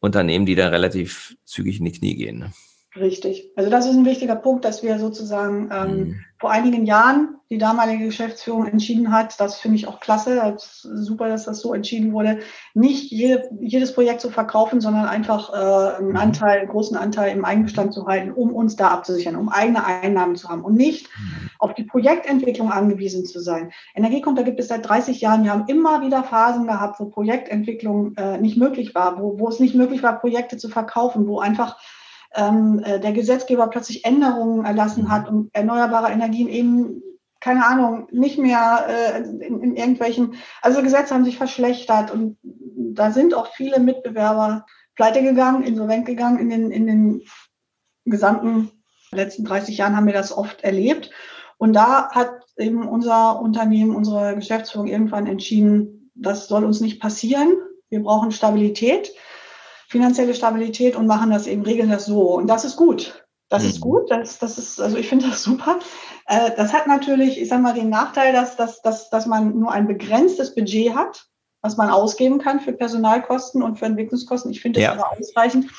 Unternehmen, die dann relativ zügig in die Knie gehen. Richtig. Also das ist ein wichtiger Punkt, dass wir sozusagen ähm, mhm. vor einigen Jahren die damalige Geschäftsführung entschieden hat. Das finde ich auch klasse. Das super, dass das so entschieden wurde, nicht jede, jedes Projekt zu verkaufen, sondern einfach äh, einen mhm. Anteil, einen großen Anteil im Eigenbestand zu halten, um uns da abzusichern, um eigene Einnahmen zu haben und nicht mhm. auf die Projektentwicklung angewiesen zu sein. Energiekonto gibt es seit 30 Jahren. Wir haben immer wieder Phasen gehabt, wo Projektentwicklung äh, nicht möglich war, wo, wo es nicht möglich war, Projekte zu verkaufen, wo einfach ähm, äh, der Gesetzgeber plötzlich Änderungen erlassen hat und erneuerbare Energien eben keine Ahnung, nicht mehr äh, in, in irgendwelchen, also Gesetze haben sich verschlechtert und da sind auch viele Mitbewerber pleite gegangen, insolvent gegangen in den, in den gesamten letzten 30 Jahren haben wir das oft erlebt. Und da hat eben unser Unternehmen, unsere Geschäftsführung irgendwann entschieden, das soll uns nicht passieren. Wir brauchen Stabilität finanzielle Stabilität und machen das eben, regeln das so. Und das ist gut. Das mhm. ist gut. Das, das ist, also ich finde das super. Äh, das hat natürlich, ich sage mal, den Nachteil, dass, dass, dass, dass man nur ein begrenztes Budget hat, was man ausgeben kann für Personalkosten und für Entwicklungskosten. Ich finde das ja. aber ausreichend.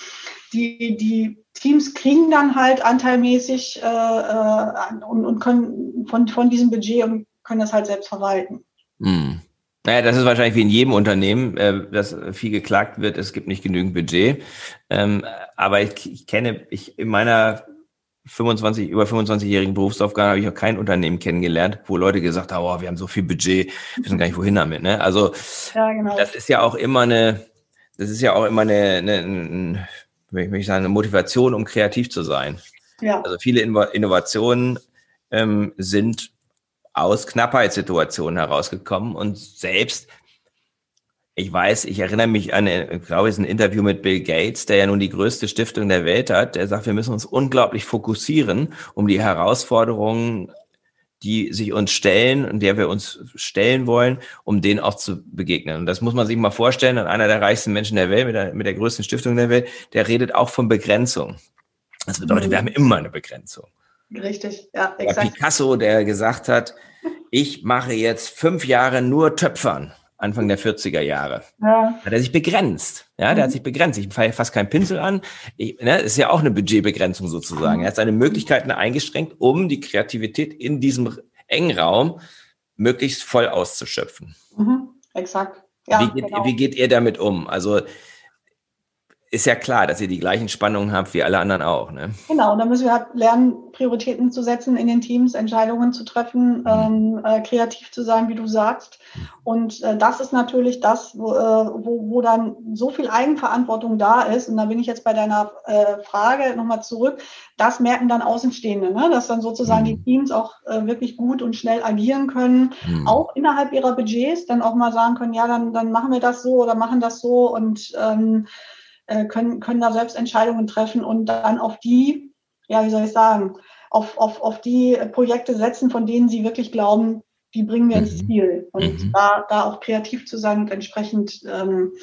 Die, die Teams kriegen dann halt anteilmäßig äh, äh, und, und können von, von diesem Budget und können das halt selbst verwalten. Mhm. Naja, das ist wahrscheinlich wie in jedem Unternehmen, äh, dass viel geklagt wird, es gibt nicht genügend Budget. Ähm, aber ich, ich kenne, ich in meiner 25, über 25-jährigen Berufsaufgaben habe ich auch kein Unternehmen kennengelernt, wo Leute gesagt haben, oh, wir haben so viel Budget, wir wissen gar nicht wohin damit. Ne? Also ja, genau. das ist ja auch immer eine, das ist ja auch immer eine, eine, eine möchte ich sagen, eine Motivation, um kreativ zu sein. Ja. Also viele Innovationen ähm, sind aus Knappheitssituationen herausgekommen und selbst ich weiß, ich erinnere mich an, ich glaube, es ist ein Interview mit Bill Gates, der ja nun die größte Stiftung der Welt hat. Der sagt, wir müssen uns unglaublich fokussieren, um die Herausforderungen, die sich uns stellen und der wir uns stellen wollen, um denen auch zu begegnen. Und das muss man sich mal vorstellen. Und einer der reichsten Menschen der Welt, mit der, mit der größten Stiftung der Welt, der redet auch von Begrenzung. Das bedeutet, wir haben immer eine Begrenzung. Richtig, ja, exakt. Picasso, der gesagt hat, ich mache jetzt fünf Jahre nur Töpfern. Anfang der 40er Jahre. Ja. Hat er sich begrenzt. Ja, der hat mhm. sich begrenzt. Ich fange fast keinen Pinsel an. Ich, ne, ist ja auch eine Budgetbegrenzung sozusagen. Er hat seine Möglichkeiten eingeschränkt, um die Kreativität in diesem engen Raum möglichst voll auszuschöpfen. Mhm, exakt. Ja, wie, geht, genau. wie geht ihr damit um? Also ist ja klar, dass ihr die gleichen Spannungen habt wie alle anderen auch. Ne? Genau, und da müssen wir halt lernen, Prioritäten zu setzen in den Teams, Entscheidungen zu treffen, mhm. ähm, äh, kreativ zu sein, wie du sagst. Und äh, das ist natürlich das, wo, äh, wo, wo dann so viel Eigenverantwortung da ist. Und da bin ich jetzt bei deiner äh, Frage nochmal zurück. Das merken dann Außenstehende, ne? dass dann sozusagen mhm. die Teams auch äh, wirklich gut und schnell agieren können, mhm. auch innerhalb ihrer Budgets, dann auch mal sagen können, ja, dann, dann machen wir das so oder machen das so und ähm, äh, können, können da selbst Entscheidungen treffen und dann auf die, ja, wie soll ich sagen, auf, auf, auf die Projekte setzen, von denen sie wirklich glauben, die bringen wir mhm. ins Ziel. Und mhm. da, da auch kreativ zu sein und entsprechend ähm,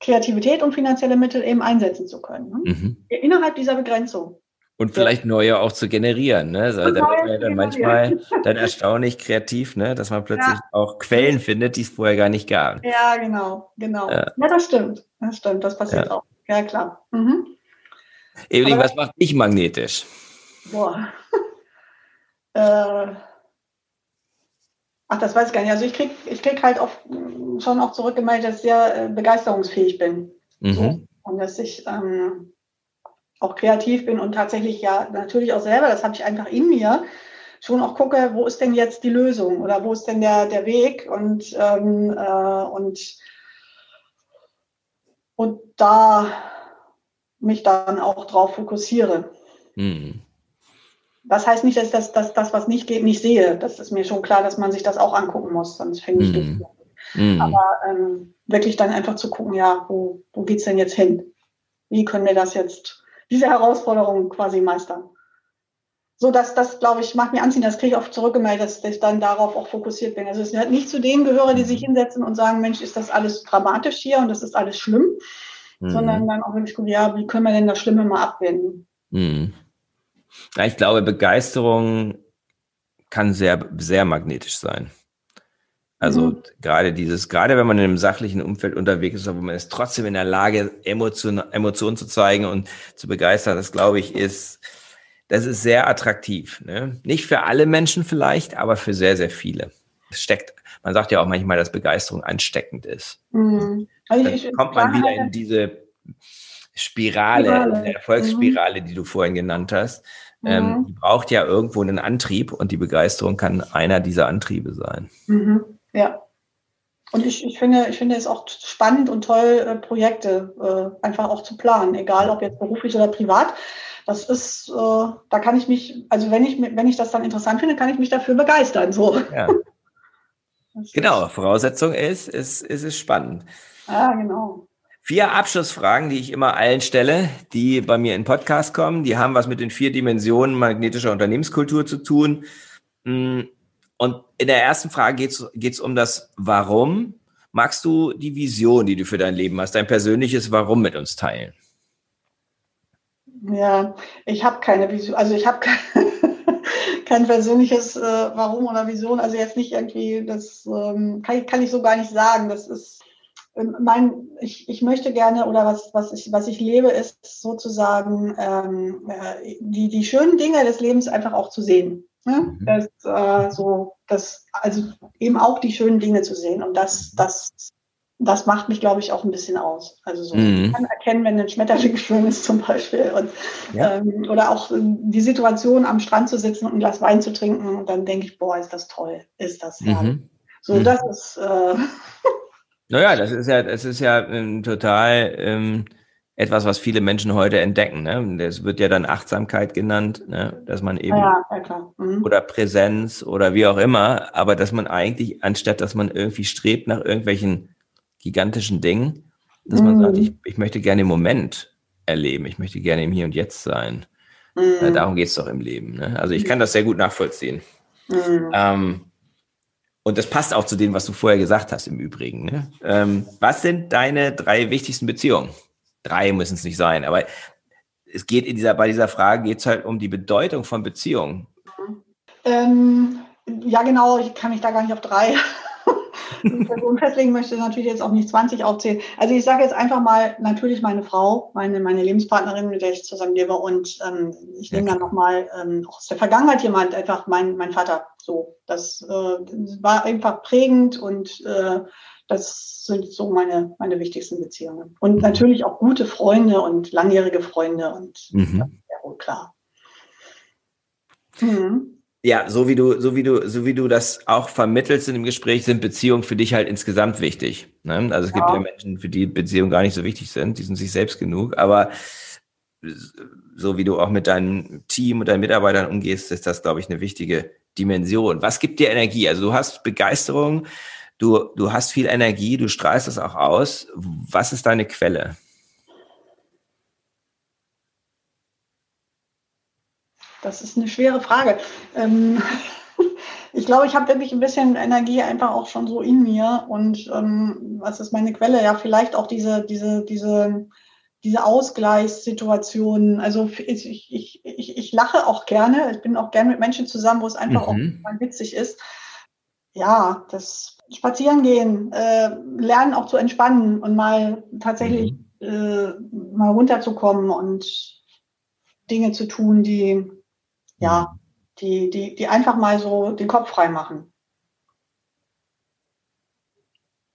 Kreativität und finanzielle Mittel eben einsetzen zu können. Ne? Mhm. Innerhalb dieser Begrenzung. Und vielleicht neue auch zu generieren. Ne? Also, da wird man dann manchmal dann erstaunlich kreativ, ne? dass man plötzlich ja. auch Quellen findet, die es vorher gar nicht gab. Ja, genau, genau. Ja, ja das stimmt. Das stimmt, das passiert ja. auch. Ja, klar. Mhm. Evelyn, was macht dich magnetisch? Boah. äh, ach, das weiß ich gar nicht. Also ich krieg, ich krieg halt auch schon auch zurückgemeldet, dass ich sehr äh, begeisterungsfähig bin. Mhm. So. Und dass ich ähm, auch kreativ bin und tatsächlich ja natürlich auch selber, das habe ich einfach in mir, schon auch gucke, wo ist denn jetzt die Lösung oder wo ist denn der, der Weg und, ähm, äh, und, und da mich dann auch drauf fokussiere. Mhm. Das heißt nicht, dass das, dass das, was nicht geht, nicht sehe. Das ist mir schon klar, dass man sich das auch angucken muss, sonst fände ich mm. das. Mm. Aber ähm, wirklich dann einfach zu gucken, ja, wo, wo geht's denn jetzt hin? Wie können wir das jetzt diese Herausforderungen quasi meistern. So dass das, glaube ich, macht mir anziehen, das kriege ich oft zurückgemeldet, dass ich dann darauf auch fokussiert bin. Also es ist nicht zu denen gehöre, die sich hinsetzen und sagen, Mensch, ist das alles dramatisch hier und das ist alles schlimm, mhm. sondern dann auch wirklich gucken, ja, wie können wir denn das Schlimme mal abwenden? Mhm. Ja, ich glaube, Begeisterung kann sehr, sehr magnetisch sein. Also mhm. gerade dieses, gerade wenn man in einem sachlichen Umfeld unterwegs ist, wo man ist trotzdem in der Lage, Emotionen Emotion zu zeigen und zu begeistern, das glaube ich ist, das ist sehr attraktiv. Ne? Nicht für alle Menschen vielleicht, aber für sehr, sehr viele. Es steckt, man sagt ja auch manchmal, dass Begeisterung ansteckend ist. Mhm. Also Dann ich, kommt man wieder in diese Spirale, Spirale. Erfolgsspirale, mhm. die du vorhin genannt hast. Ähm, die braucht ja irgendwo einen Antrieb und die Begeisterung kann einer dieser Antriebe sein. Mhm. Ja. Und ich, ich, finde, ich finde es auch spannend und toll, äh, Projekte äh, einfach auch zu planen, egal ob jetzt beruflich oder privat. Das ist, äh, da kann ich mich, also wenn ich, wenn ich das dann interessant finde, kann ich mich dafür begeistern. So. Ja. genau, Voraussetzung ist, ist, ist es spannend. Ja, genau. Vier Abschlussfragen, die ich immer allen stelle, die bei mir in Podcast kommen. Die haben was mit den vier Dimensionen magnetischer Unternehmenskultur zu tun. Hm, und in der ersten Frage geht es um das Warum. Magst du die Vision, die du für dein Leben hast, dein persönliches Warum mit uns teilen? Ja, ich habe keine Vision, also ich habe kein, kein persönliches äh, Warum oder Vision, also jetzt nicht irgendwie, das ähm, kann, kann ich so gar nicht sagen. Das ist ähm, mein, ich, ich möchte gerne oder was, was, ich, was ich lebe, ist sozusagen ähm, äh, die, die schönen Dinge des Lebens einfach auch zu sehen. Ne? Mhm. Das, äh, so, das, also eben auch die schönen Dinge zu sehen. Und das, das das macht mich, glaube ich, auch ein bisschen aus. Also so, mhm. ich kann erkennen, wenn ein Schmetterling schön ist zum Beispiel. Und, ja. ähm, oder auch die Situation, am Strand zu sitzen und ein Glas Wein zu trinken. Und dann denke ich, boah, ist das toll, ist das herrlich. Mhm. So, mhm. das ist. Äh, naja, das ist ja, das ist ja ähm, total ähm, etwas, was viele Menschen heute entdecken. Ne? Das wird ja dann Achtsamkeit genannt, ne? dass man eben ja, ja, mhm. oder Präsenz oder wie auch immer, aber dass man eigentlich, anstatt dass man irgendwie strebt nach irgendwelchen gigantischen Dingen, dass mhm. man sagt, ich, ich möchte gerne im Moment erleben, ich möchte gerne im Hier und Jetzt sein. Mhm. Darum geht es doch im Leben. Ne? Also ich kann das sehr gut nachvollziehen. Mhm. Ähm, und das passt auch zu dem, was du vorher gesagt hast im Übrigen. Ne? Ähm, was sind deine drei wichtigsten Beziehungen? Drei müssen es nicht sein, aber es geht in dieser, bei dieser Frage geht es halt um die Bedeutung von Beziehungen. Ähm, ja, genau, ich kann mich da gar nicht auf drei Person festlegen möchte, natürlich jetzt auch nicht 20 aufzählen. Also ich sage jetzt einfach mal natürlich meine Frau, meine, meine Lebenspartnerin, mit der ich zusammen lebe und ähm, ich nehme dann nochmal ähm, aus der Vergangenheit jemand, einfach mein, mein Vater. So, das äh, war einfach prägend und äh, das sind so meine, meine wichtigsten Beziehungen. Und natürlich auch gute Freunde und langjährige Freunde und mhm. das ist ja wohl klar. Mhm. Ja, so wie du, so wie du, so wie du das auch vermittelst in dem Gespräch, sind Beziehungen für dich halt insgesamt wichtig. Ne? Also es ja. gibt ja Menschen, für die Beziehungen gar nicht so wichtig sind, die sind sich selbst genug, aber so wie du auch mit deinem Team und deinen Mitarbeitern umgehst, ist das, glaube ich, eine wichtige Dimension. Was gibt dir Energie? Also du hast Begeisterung, du, du hast viel Energie, du strahlst das auch aus. Was ist deine Quelle? Das ist eine schwere Frage. Ähm, ich glaube, ich habe wirklich ein bisschen Energie einfach auch schon so in mir. Und ähm, was ist meine Quelle? Ja, vielleicht auch diese, diese, diese, diese Ausgleichssituation. Also ich, ich, ich, ich lache auch gerne. Ich bin auch gerne mit Menschen zusammen, wo es einfach mhm. auch mal witzig ist. Ja, das Spazierengehen, äh, lernen auch zu entspannen und mal tatsächlich mhm. äh, mal runterzukommen und Dinge zu tun, die ja, mhm. die, die, die einfach mal so den Kopf frei machen.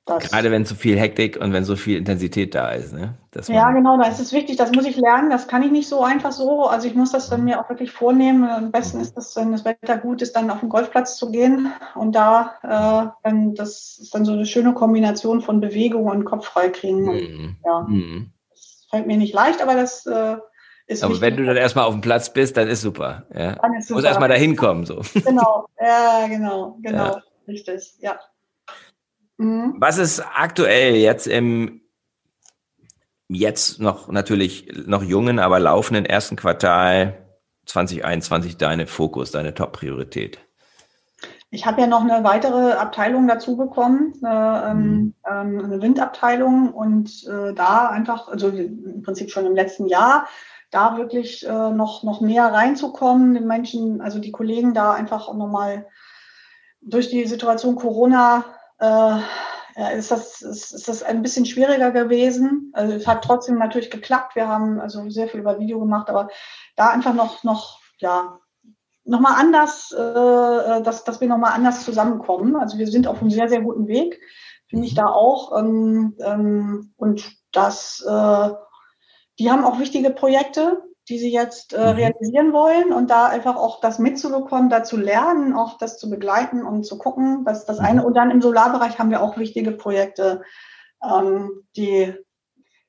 Das. Gerade wenn so viel Hektik und wenn so viel Intensität da ist. Ne? ja, genau, da ist es wichtig, das muss ich lernen, das kann ich nicht so einfach so. Also ich muss das dann mir auch wirklich vornehmen. Am besten mhm. ist es, wenn das Wetter gut ist, dann auf den Golfplatz zu gehen. Und da, äh, wenn das ist dann so eine schöne Kombination von Bewegung und Kopf frei kriegen. Und, mhm. Ja, mhm. das fällt mir nicht leicht, aber das äh, ist Aber wenn du dann erstmal auf dem Platz bist, dann ist super. Ja. Dann ist super. Muss erstmal dahin kommen. So. Genau, ja, genau, genau, ja. richtig, ja. Mhm. Was ist aktuell jetzt im jetzt noch natürlich noch jungen, aber laufenden ersten Quartal 2021 deine Fokus, deine Top-Priorität? Ich habe ja noch eine weitere Abteilung dazu bekommen, eine, ähm, mhm. ähm, eine Windabteilung und äh, da einfach, also im Prinzip schon im letzten Jahr, da wirklich äh, noch, noch mehr reinzukommen, den Menschen, also die Kollegen da einfach nochmal durch die Situation Corona äh, ist, das, ist, ist das ein bisschen schwieriger gewesen. Also es hat trotzdem natürlich geklappt. Wir haben also sehr viel über Video gemacht, aber da einfach noch, noch, ja, nochmal anders, äh, dass, dass wir nochmal anders zusammenkommen. Also wir sind auf einem sehr, sehr guten Weg, finde ich da auch. Ähm, ähm, und das äh, die haben auch wichtige Projekte, die sie jetzt äh, mhm. realisieren wollen und da einfach auch das mitzubekommen, da zu lernen, auch das zu begleiten und zu gucken, dass das eine. Mhm. Und dann im Solarbereich haben wir auch wichtige Projekte, ähm, die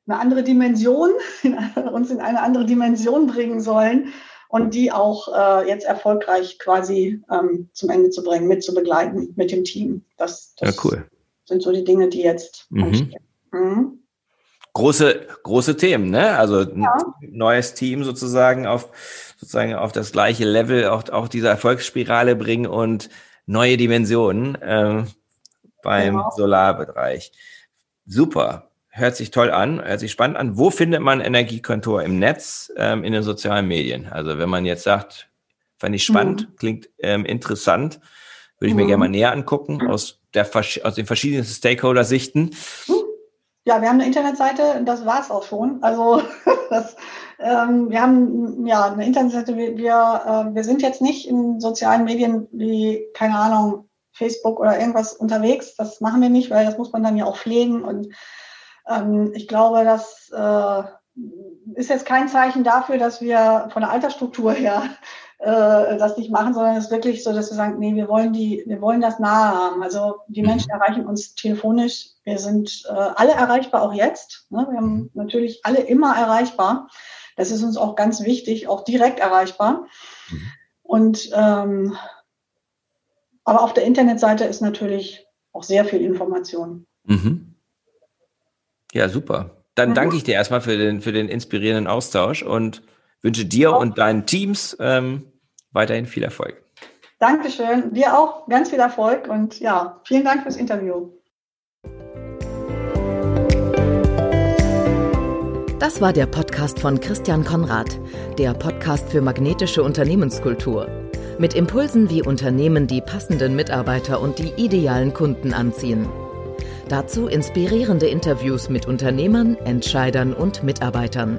eine andere Dimension, uns in eine andere Dimension bringen sollen und die auch äh, jetzt erfolgreich quasi ähm, zum Ende zu bringen, mit zu begleiten mit dem Team. Das, das ja, cool. sind so die Dinge, die jetzt mhm. anstehen. Mhm große, große Themen, ne? Also ja. neues Team sozusagen auf, sozusagen auf das gleiche Level, auch, auch diese Erfolgsspirale bringen und neue Dimensionen ähm, beim genau. Solarbereich. Super. Hört sich toll an, hört sich spannend an. Wo findet man Energiekontor im Netz, ähm, in den sozialen Medien? Also wenn man jetzt sagt, fand ich spannend, mhm. klingt ähm, interessant, würde ich mhm. mir gerne mal näher angucken aus, der, aus den verschiedenen Stakeholder-Sichten. Mhm. Ja, wir haben eine Internetseite, das war es auch schon. Also das, ähm, wir haben ja eine Internetseite, wir, wir, äh, wir sind jetzt nicht in sozialen Medien wie, keine Ahnung, Facebook oder irgendwas unterwegs. Das machen wir nicht, weil das muss man dann ja auch pflegen. Und ähm, ich glaube, das äh, ist jetzt kein Zeichen dafür, dass wir von der Altersstruktur her äh, das nicht machen, sondern es ist wirklich so, dass wir sagen, nee, wir wollen die, wir wollen das nahe haben. Also die mhm. Menschen erreichen uns telefonisch. Wir sind äh, alle erreichbar, auch jetzt. Ne? Wir haben mhm. natürlich alle immer erreichbar. Das ist uns auch ganz wichtig, auch direkt erreichbar. Mhm. Und ähm, aber auf der Internetseite ist natürlich auch sehr viel Information. Mhm. Ja, super. Dann danke ich dir erstmal für den, für den inspirierenden Austausch und wünsche dir auch. und deinen Teams ähm, weiterhin viel Erfolg. Dankeschön. Dir auch ganz viel Erfolg und ja, vielen Dank fürs Interview. Das war der Podcast von Christian Konrad, der Podcast für magnetische Unternehmenskultur. Mit Impulsen, wie Unternehmen die passenden Mitarbeiter und die idealen Kunden anziehen. Dazu inspirierende Interviews mit Unternehmern, Entscheidern und Mitarbeitern.